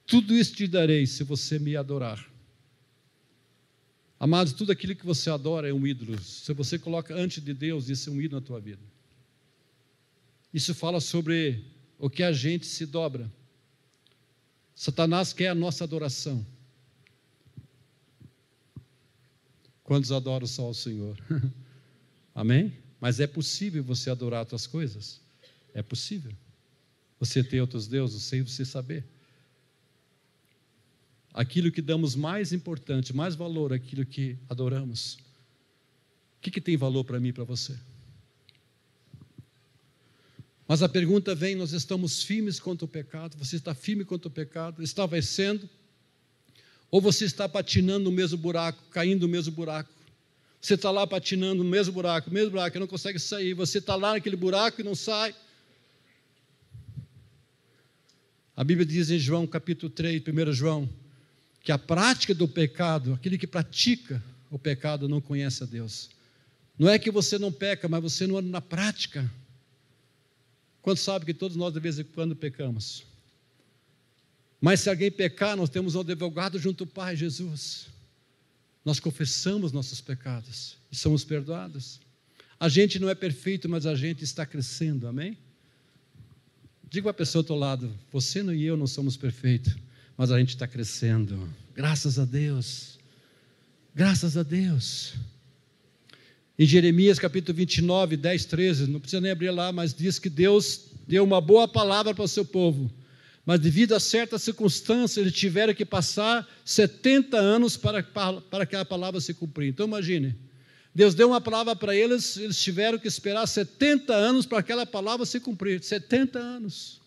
S1: tudo isso te darei se você me adorar. Amados, tudo aquilo que você adora é um ídolo. Se você coloca antes de Deus, isso é um ídolo na tua vida. Isso fala sobre o que a gente se dobra. Satanás quer a nossa adoração. Quantos adoram só o Senhor? Amém? Mas é possível você adorar outras coisas? É possível você ter outros deuses sem você saber. Aquilo que damos mais importante, mais valor, aquilo que adoramos. O que, que tem valor para mim e para você? Mas a pergunta vem: nós estamos firmes contra o pecado? Você está firme contra o pecado? Está vencendo? Ou você está patinando no mesmo buraco, caindo no mesmo buraco? Você está lá patinando no mesmo buraco, mesmo buraco, não consegue sair. Você está lá naquele buraco e não sai. A Bíblia diz em João capítulo 3, 1 João, que a prática do pecado, aquele que pratica o pecado não conhece a Deus. Não é que você não peca, mas você não anda na prática. Quando sabe que todos nós de vez em quando pecamos? Mas se alguém pecar, nós temos um advogado junto ao Pai, Jesus. Nós confessamos nossos pecados e somos perdoados. A gente não é perfeito, mas a gente está crescendo, amém? Diga para a pessoa do outro lado: você e eu não somos perfeitos, mas a gente está crescendo. Graças a Deus. Graças a Deus. Em Jeremias capítulo 29, 10, 13, não precisa nem abrir lá, mas diz que Deus deu uma boa palavra para o seu povo, mas devido a certas circunstâncias, eles tiveram que passar 70 anos para, para, que a palavra se cumprir. Então imagine, Deus deu uma palavra para eles, eles tiveram que esperar 70 anos para aquela palavra se cumprir. 70 anos.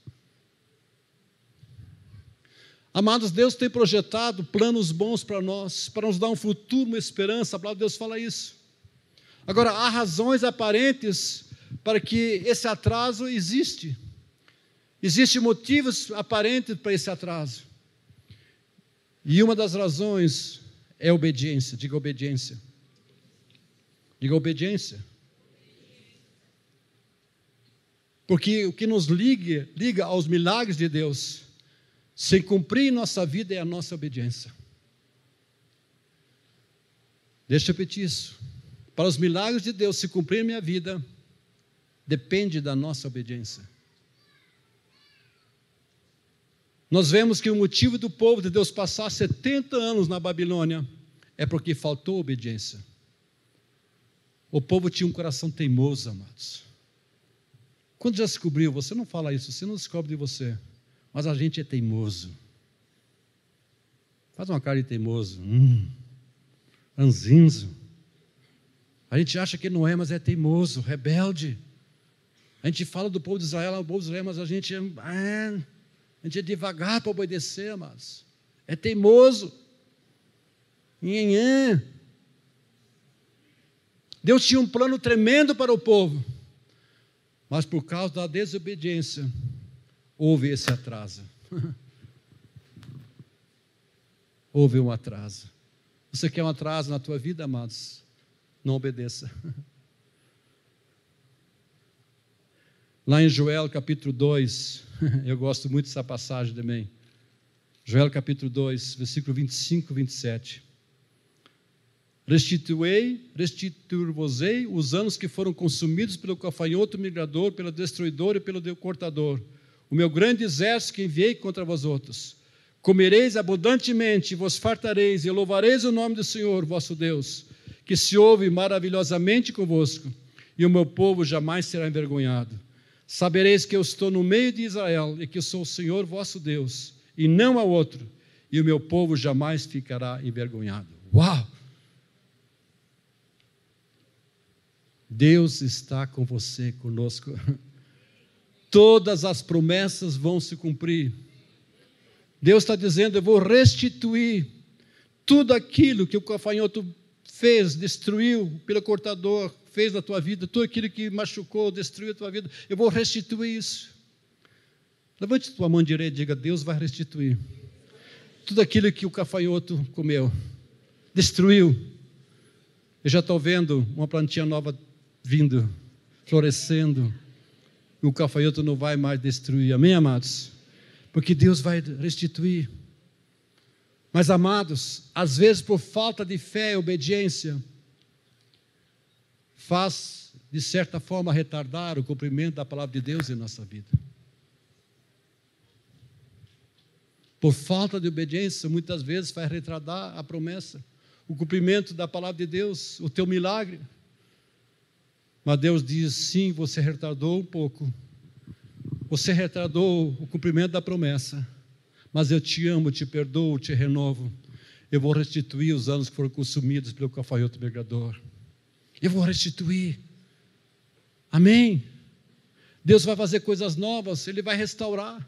S1: Amados, Deus tem projetado planos bons para nós, para nos dar um futuro, uma esperança. A palavra de Deus fala isso. Agora, há razões aparentes para que esse atraso existe. Existem motivos aparentes para esse atraso. E uma das razões é obediência. Diga obediência. Diga obediência. Porque o que nos liga, liga aos milagres de Deus sem cumprir em nossa vida é a nossa obediência. Deixa eu repetir isso. Para os milagres de Deus se cumprir em minha vida, depende da nossa obediência. Nós vemos que o motivo do povo de Deus passar 70 anos na Babilônia é porque faltou obediência. O povo tinha um coração teimoso, amados. Quando já descobriu, você não fala isso, você não descobre de você. Mas a gente é teimoso. Faz uma cara de teimoso. Hum, anzinzo. A gente acha que não é, mas é teimoso, rebelde. A gente fala do povo de Israel, o povo de Israel, mas a gente é, é a gente é devagar para obedecer, mas é teimoso. Nhenhã. Deus tinha um plano tremendo para o povo, mas por causa da desobediência, houve esse atraso. houve um atraso. Você quer um atraso na tua vida, amados? Não obedeça. Lá em Joel capítulo 2, eu gosto muito dessa passagem também. Joel capítulo 2, versículo 25 e 27. Restituei, restituir-vos-ei os anos que foram consumidos pelo cafanhoto migrador, pelo destruidor e pelo cortador o meu grande exército que enviei contra vós outros. Comereis abundantemente, vos fartareis e louvareis o nome do Senhor, vosso Deus, que se ouve maravilhosamente convosco, e o meu povo jamais será envergonhado. Sabereis que eu estou no meio de Israel e que sou o Senhor vosso Deus, e não há outro, e o meu povo jamais ficará envergonhado. Uau! Deus está com você, conosco. todas as promessas vão se cumprir. Deus está dizendo: Eu vou restituir tudo aquilo que o gafanhoto fez, destruiu pelo cortador, fez na tua vida, tudo aquilo que machucou, destruiu a tua vida, eu vou restituir isso. Levante tua mão direita e diga: Deus vai restituir tudo aquilo que o gafanhoto comeu, destruiu. Eu já estou vendo uma plantinha nova vindo, florescendo o cafanhoto não vai mais destruir. Amém, amados? Porque Deus vai restituir. Mas, amados, às vezes por falta de fé e obediência, faz, de certa forma, retardar o cumprimento da palavra de Deus em nossa vida. Por falta de obediência, muitas vezes faz retardar a promessa, o cumprimento da palavra de Deus, o teu milagre. Mas Deus diz: sim, você retardou um pouco. Você retardou o cumprimento da promessa. Mas eu te amo, te perdoo, te renovo. Eu vou restituir os anos que foram consumidos pelo cafanhoto mergador. Eu vou restituir. Amém? Deus vai fazer coisas novas, Ele vai restaurar.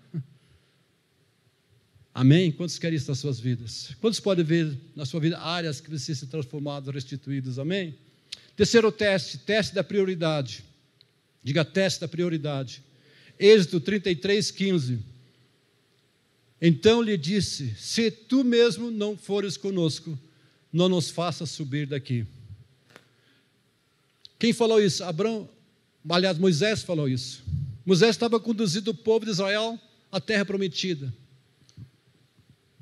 S1: Amém? Quantos querem isso nas suas vidas? Quantos podem ver na sua vida áreas que precisam ser transformadas, restituídas? Amém? Terceiro teste, teste da prioridade. Diga teste da prioridade. Êxodo 33, 15. Então lhe disse: Se tu mesmo não fores conosco, não nos faças subir daqui. Quem falou isso? Abraão, aliás, Moisés falou isso. Moisés estava conduzindo o povo de Israel à terra prometida.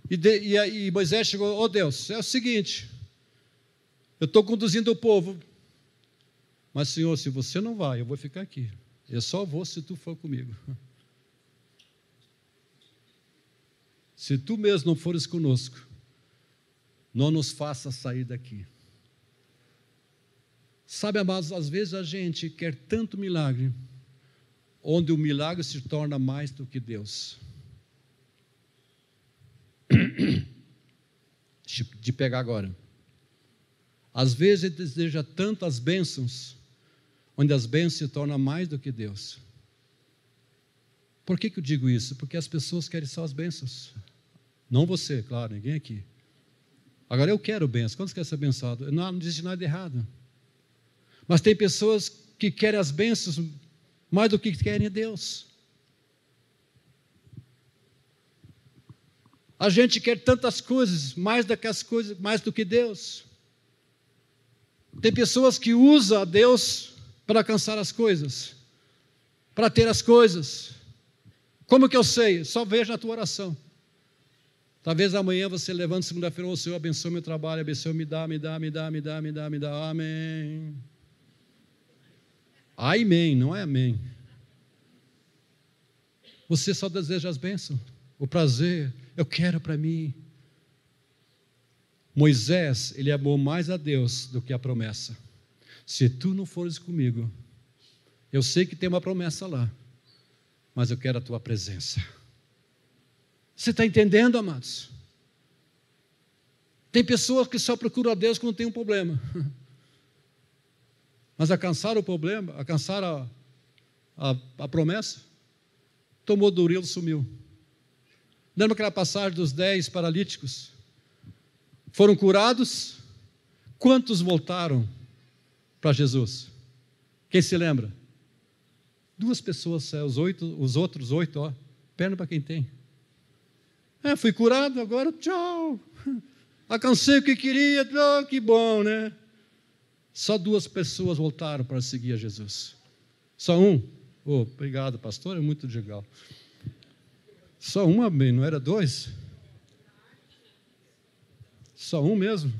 S1: E, de, e, e Moisés chegou: Oh Deus, é o seguinte, eu estou conduzindo o povo mas, Senhor, se você não vai, eu vou ficar aqui. Eu só vou se tu for comigo. Se tu mesmo não fores conosco, não nos faça sair daqui. Sabe, amados, às vezes a gente quer tanto milagre, onde o milagre se torna mais do que Deus. De pegar agora. Às vezes ele deseja tantas bênçãos, onde as bênçãos se tornam mais do que Deus. Por que, que eu digo isso? Porque as pessoas querem só as bênçãos. Não você, claro, ninguém aqui. Agora eu quero bênçãos. Quantos querem ser abençoados? Não, não existe nada de errado. Mas tem pessoas que querem as bênçãos mais do que querem Deus. A gente quer tantas coisas, mais do que as coisas, mais do que Deus. Tem pessoas que usam a Deus para alcançar as coisas, para ter as coisas. Como que eu sei? Só vejo na tua oração. Talvez amanhã você levante segunda-feira, o oh, Senhor abençoe meu trabalho, abençoe, me dá, me dá, me dá, me dá, me dá, me dá, amém. Amém, não é amém. Você só deseja as bênçãos, o prazer, eu quero para mim. Moisés, ele amou mais a Deus do que a promessa. Se tu não fores comigo, eu sei que tem uma promessa lá, mas eu quero a tua presença. Você está entendendo, amados? Tem pessoas que só procuram a Deus quando tem um problema. Mas alcançaram o problema, alcançaram a, a, a promessa, tomou durilo, sumiu. Lembra aquela passagem dos dez paralíticos? Foram curados? Quantos voltaram para Jesus? Quem se lembra? Duas pessoas, os, oito, os outros oito, ó, perna para quem tem. É, fui curado, agora tchau. Alcancei o que queria, oh, que bom, né? Só duas pessoas voltaram para seguir a Jesus. Só um. Oh, obrigado, pastor, é muito legal. Só um, amém, não era dois? Só um mesmo?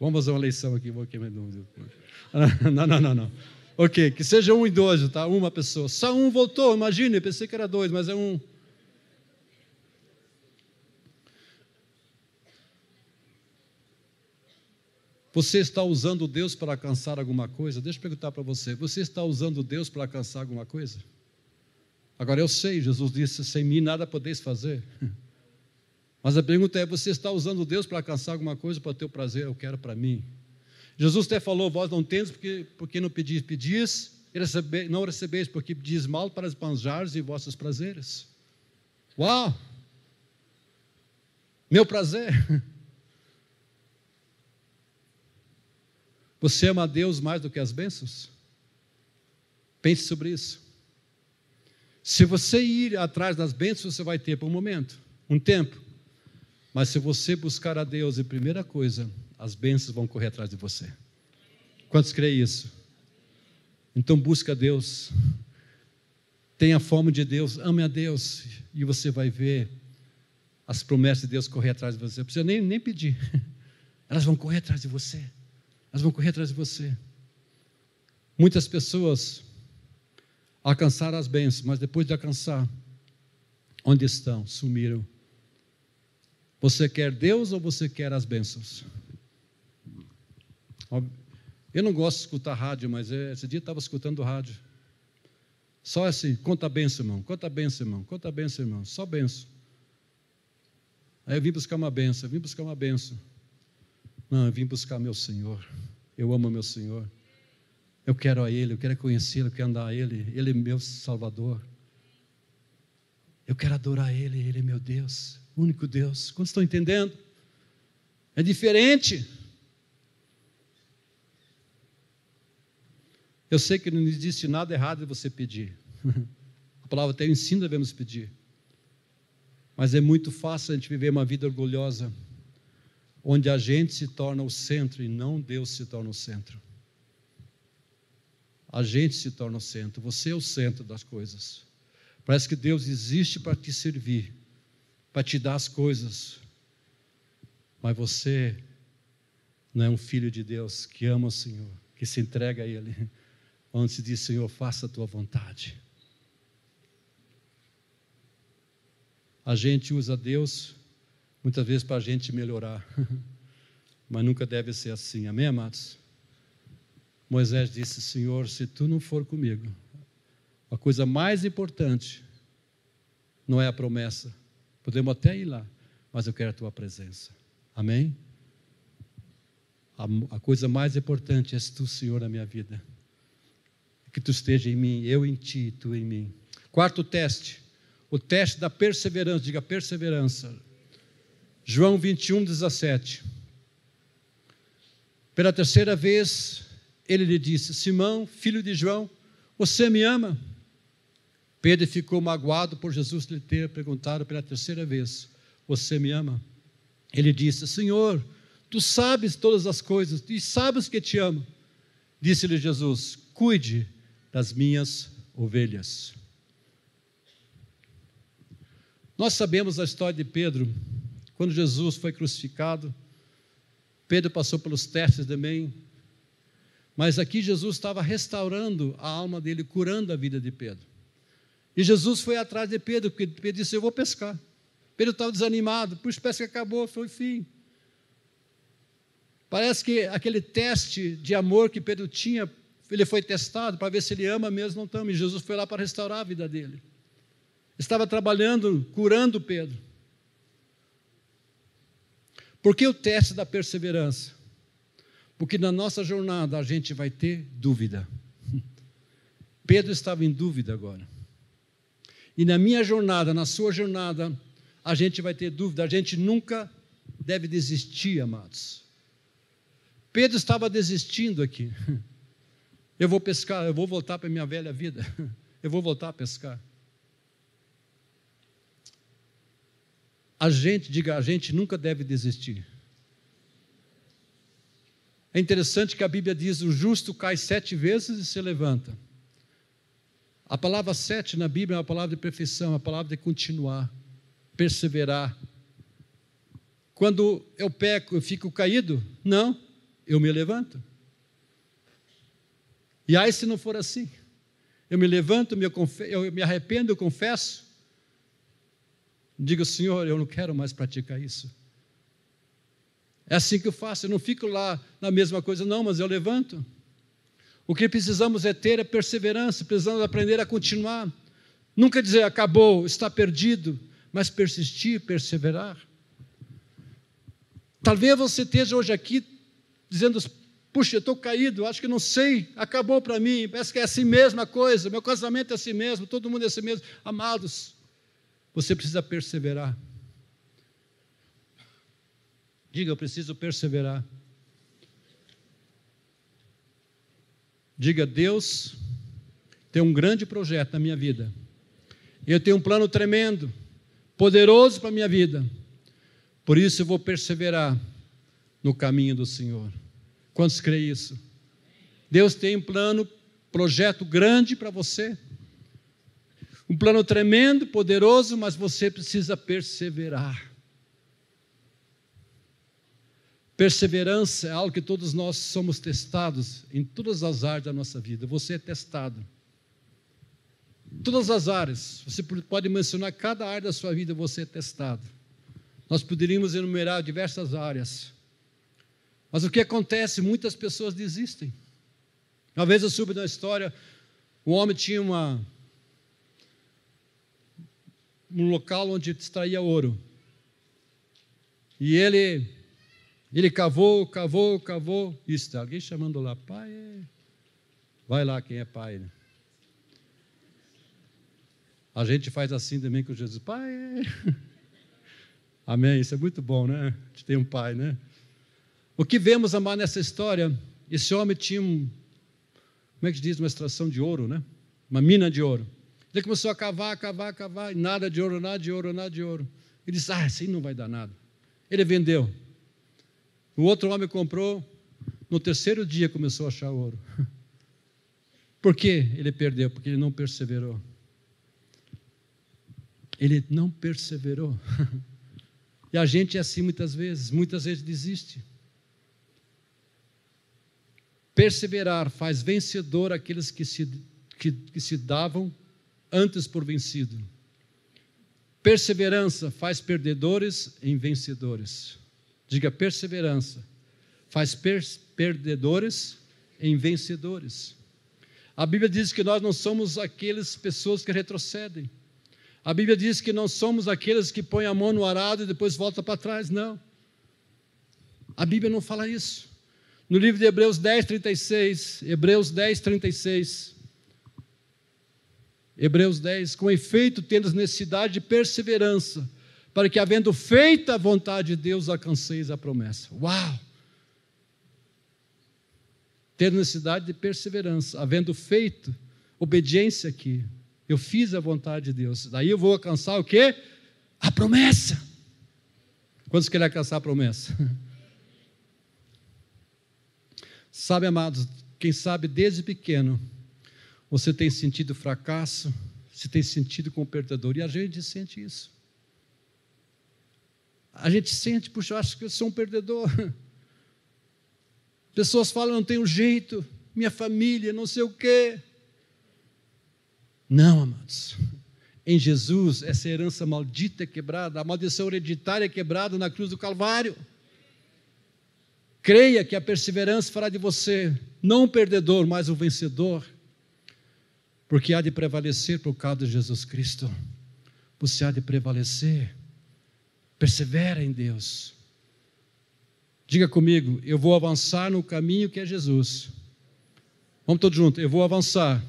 S1: Vamos fazer uma eleição aqui, vou aqui, Não, não, não, não. Ok, que seja um idoso, tá? Uma pessoa. Só um voltou, imagine, pensei que era dois, mas é um. Você está usando Deus para alcançar alguma coisa? Deixa eu perguntar para você: você está usando Deus para alcançar alguma coisa? Agora eu sei, Jesus disse: sem mim nada podeis fazer. Mas a pergunta é: você está usando Deus para alcançar alguma coisa para o teu prazer? Eu quero para mim. Jesus até falou: vós não tendes porque, porque não pedis, pedis, recebe, não recebeis porque pedis mal para esbanjares e vossos prazeres. Uau! Meu prazer. Você ama a Deus mais do que as bênçãos? Pense sobre isso. Se você ir atrás das bênçãos, você vai ter por um momento, um tempo. Mas se você buscar a Deus em primeira coisa, as bênçãos vão correr atrás de você. Quantos creem isso? Então busca a Deus. Tenha fome de Deus, ame a Deus e você vai ver as promessas de Deus correr atrás de você. Não precisa nem, nem pedir. Elas vão correr atrás de você. Elas vão correr atrás de você. Muitas pessoas alcançaram as bênçãos, mas depois de alcançar, onde estão? Sumiram. Você quer Deus ou você quer as bênçãos? Eu não gosto de escutar rádio, mas esse dia eu estava escutando rádio. Só assim, conta benção, irmão, conta benção, irmão, conta benção, irmão, só benção. Aí eu vim buscar uma benção, vim buscar uma benção. Não, eu vim buscar meu Senhor. Eu amo meu Senhor. Eu quero a Ele, eu quero conhecê-lo, eu quero andar a Ele. Ele é meu Salvador. Eu quero adorar Ele, Ele é meu Deus, único Deus. Quantos estão entendendo? É diferente. Eu sei que não existe nada errado em você pedir. A palavra até ensina devemos pedir. Mas é muito fácil a gente viver uma vida orgulhosa onde a gente se torna o centro e não Deus se torna o centro. A gente se torna o centro, você é o centro das coisas. Parece que Deus existe para te servir, para te dar as coisas, mas você não é um filho de Deus que ama o Senhor, que se entrega a Ele, onde se diz: Senhor, faça a tua vontade. A gente usa Deus muitas vezes para a gente melhorar. Mas nunca deve ser assim, amém, amados? Moisés disse: Senhor, se tu não for comigo, a coisa mais importante não é a promessa, podemos até ir lá, mas eu quero a tua presença, amém? a, a coisa mais importante és tu, Senhor, na minha vida. Que tu esteja em mim, eu em ti, tu em mim. Quarto teste, o teste da perseverança, diga perseverança. João 21, 17. Pela terceira vez, ele lhe disse: Simão, filho de João, você me ama? Pedro ficou magoado por Jesus lhe ter perguntado pela terceira vez: Você me ama? Ele disse: Senhor, tu sabes todas as coisas e sabes que te amo. Disse-lhe Jesus: Cuide das minhas ovelhas. Nós sabemos a história de Pedro. Quando Jesus foi crucificado, Pedro passou pelos testes também. Mas aqui Jesus estava restaurando a alma dele, curando a vida de Pedro. E Jesus foi atrás de Pedro, porque Pedro disse: Eu vou pescar. Pedro estava desanimado, puxa, pesca acabou, foi o fim. Parece que aquele teste de amor que Pedro tinha, ele foi testado para ver se ele ama mesmo ou não ama. E Jesus foi lá para restaurar a vida dele. Estava trabalhando, curando Pedro. Por que o teste da perseverança? Porque na nossa jornada a gente vai ter dúvida. Pedro estava em dúvida agora. E na minha jornada, na sua jornada, a gente vai ter dúvida, a gente nunca deve desistir, amados. Pedro estava desistindo aqui. Eu vou pescar, eu vou voltar para a minha velha vida. Eu vou voltar a pescar. A gente, diga, a gente nunca deve desistir. É interessante que a Bíblia diz: o justo cai sete vezes e se levanta. A palavra sete na Bíblia é uma palavra de perfeição, é uma palavra de continuar, perseverar. Quando eu peco, eu fico caído? Não, eu me levanto. E aí, se não for assim, eu me levanto, eu me arrependo, eu confesso, digo, Senhor, eu não quero mais praticar isso. É assim que eu faço, eu não fico lá na mesma coisa, não, mas eu levanto. O que precisamos é ter a perseverança, precisamos aprender a continuar. Nunca dizer acabou, está perdido, mas persistir, perseverar. Talvez você esteja hoje aqui dizendo: Puxa, eu estou caído, acho que não sei, acabou para mim, parece que é assim mesmo a coisa, meu casamento é assim mesmo, todo mundo é assim mesmo. Amados, você precisa perseverar. Diga, eu preciso perseverar. Diga, Deus tem um grande projeto na minha vida. Eu tenho um plano tremendo, poderoso para a minha vida. Por isso eu vou perseverar no caminho do Senhor. Quantos creem isso? Deus tem um plano, projeto grande para você. Um plano tremendo, poderoso, mas você precisa perseverar. Perseverança é algo que todos nós somos testados em todas as áreas da nossa vida. Você é testado. Todas as áreas. Você pode mencionar cada área da sua vida, você é testado. Nós poderíamos enumerar diversas áreas. Mas o que acontece? Muitas pessoas desistem. Uma vez eu soube na história, um homem tinha uma, um local onde extraía ouro. E ele ele cavou, cavou, cavou. Isso, alguém chamando lá, pai. É... Vai lá quem é pai. Né? A gente faz assim também com Jesus. Pai. É... Amém. Isso é muito bom, né? A gente tem um pai, né? O que vemos, amar, nessa história? Esse homem tinha um. Como é que se diz? Uma extração de ouro, né? Uma mina de ouro. Ele começou a cavar, cavar, cavar, e nada de ouro, nada de ouro, nada de ouro. Ele disse: Ah, assim não vai dar nada. Ele vendeu. O outro homem comprou, no terceiro dia começou a achar ouro. Por que ele perdeu? Porque ele não perseverou. Ele não perseverou. E a gente é assim muitas vezes, muitas vezes desiste. Perseverar faz vencedor aqueles que se, que, que se davam antes por vencido. Perseverança faz perdedores em vencedores. Diga perseverança. Faz per perdedores em vencedores. A Bíblia diz que nós não somos aquelas pessoas que retrocedem. A Bíblia diz que não somos aqueles que põem a mão no arado e depois volta para trás, não. A Bíblia não fala isso. no livro de Hebreus 10, 36. Hebreus 10, 36. Hebreus 10, com efeito, tendo necessidade de perseverança, para que, havendo feito a vontade de Deus, alcanceis a promessa. Uau! Tendo necessidade de perseverança, havendo feito obediência aqui, eu fiz a vontade de Deus, daí eu vou alcançar o quê? A promessa. Quantos querem alcançar a promessa? Sabe, amados, quem sabe desde pequeno, você tem sentido fracasso, você tem sentido perdedor, e a gente sente isso. A gente sente, puxa, eu acho que eu sou um perdedor. Pessoas falam, não tenho jeito, minha família, não sei o quê. Não, amados. Em Jesus, essa herança maldita é quebrada, a maldição hereditária é quebrada na cruz do Calvário. Creia que a perseverança fará de você não um perdedor, mas um vencedor porque há de prevalecer por causa de Jesus Cristo. Você há de prevalecer. Persevera em Deus. Diga comigo, eu vou avançar no caminho que é Jesus. Vamos todos juntos, eu vou avançar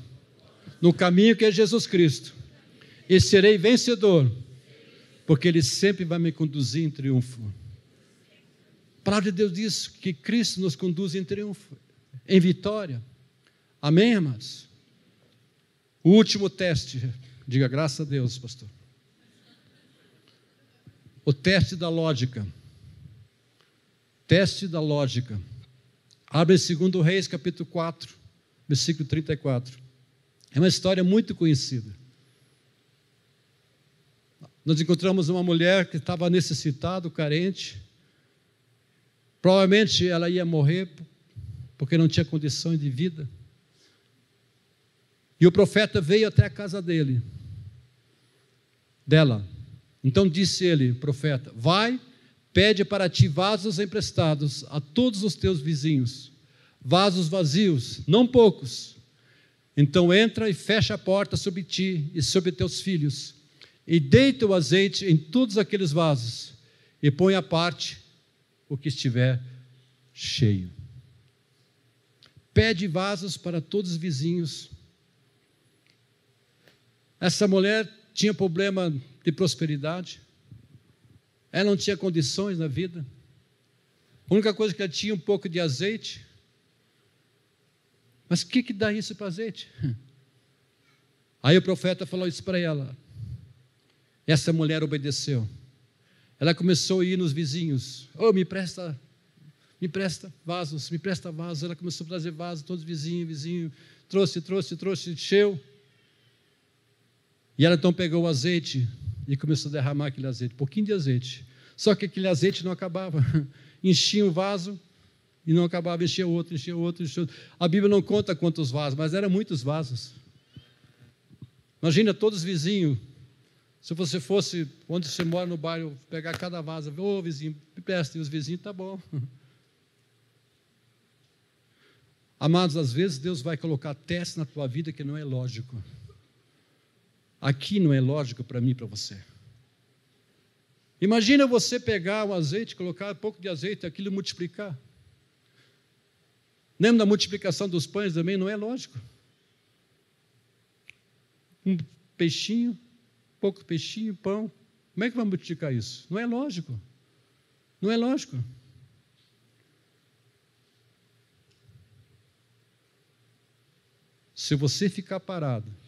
S1: no caminho que é Jesus Cristo. E serei vencedor, porque Ele sempre vai me conduzir em triunfo. A palavra de Deus diz que Cristo nos conduz em triunfo, em vitória. Amém, irmãos? O último teste, diga graças a Deus, pastor. O teste da lógica. Teste da lógica. Abre segundo Reis, capítulo 4, versículo 34. É uma história muito conhecida. Nós encontramos uma mulher que estava necessitada, carente. Provavelmente ela ia morrer porque não tinha condições de vida. E o profeta veio até a casa dele, dela. Então disse ele, profeta: Vai, pede para ti vasos emprestados a todos os teus vizinhos, vasos vazios, não poucos. Então entra e fecha a porta sobre ti e sobre teus filhos, e deita o azeite em todos aqueles vasos, e põe à parte o que estiver cheio. Pede vasos para todos os vizinhos, essa mulher tinha problema de prosperidade, ela não tinha condições na vida. A única coisa que ela tinha um pouco de azeite. Mas o que, que dá isso para azeite? Aí o profeta falou isso para ela. Essa mulher obedeceu. Ela começou a ir nos vizinhos. Oh, me presta, me presta vasos, me presta vasos. Ela começou a trazer vasos, todos vizinhos, vizinho. Trouxe, trouxe, trouxe, encheu. E ela então pegou o azeite e começou a derramar aquele azeite, um pouquinho de azeite. Só que aquele azeite não acabava. Enchia o vaso e não acabava, enchia outro, enchia outro, enchia outro. A Bíblia não conta quantos vasos, mas eram muitos vasos. Imagina todos os vizinhos. Se você fosse onde você mora no bairro, pegar cada vaso, ô oh, vizinho, presta, e os vizinhos, tá bom. Amados, às vezes Deus vai colocar testes na tua vida que não é lógico. Aqui não é lógico para mim e para você. Imagina você pegar o azeite, colocar um pouco de azeite, aquilo multiplicar. Lembra da multiplicação dos pães também? Não é lógico. Um peixinho, pouco peixinho, pão. Como é que vai multiplicar isso? Não é lógico. Não é lógico. Se você ficar parado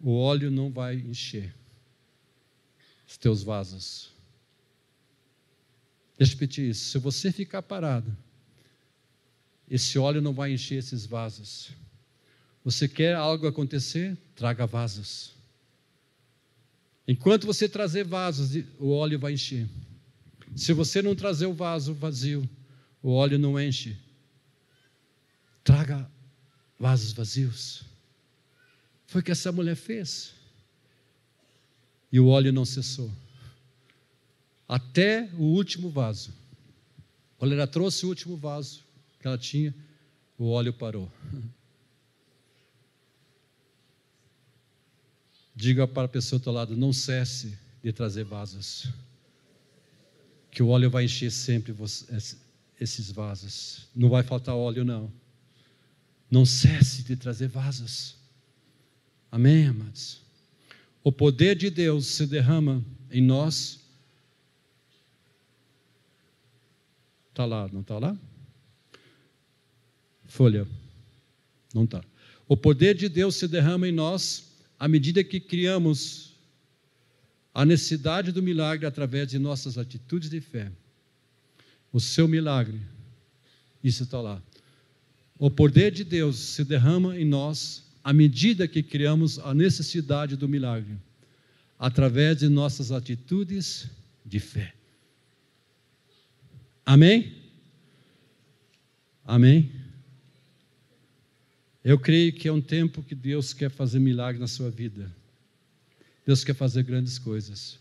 S1: o óleo não vai encher os teus vasos. Deixa eu repetir isso. Se você ficar parado, esse óleo não vai encher esses vasos. Você quer algo acontecer? Traga vasos. Enquanto você trazer vasos, o óleo vai encher. Se você não trazer o vaso vazio, o óleo não enche. Traga vasos vazios. Foi o que essa mulher fez. E o óleo não cessou. Até o último vaso. Quando ela trouxe o último vaso que ela tinha, o óleo parou. Diga para a pessoa do teu lado: não cesse de trazer vasos, que o óleo vai encher sempre esses vasos. Não vai faltar óleo, não. Não cesse de trazer vasos. Amém, amados? O poder de Deus se derrama em nós. Está lá, não está lá? Folha. Não está. O poder de Deus se derrama em nós à medida que criamos a necessidade do milagre através de nossas atitudes de fé. O seu milagre, isso está lá. O poder de Deus se derrama em nós à medida que criamos a necessidade do milagre, através de nossas atitudes de fé. Amém? Amém? Eu creio que é um tempo que Deus quer fazer milagre na sua vida. Deus quer fazer grandes coisas.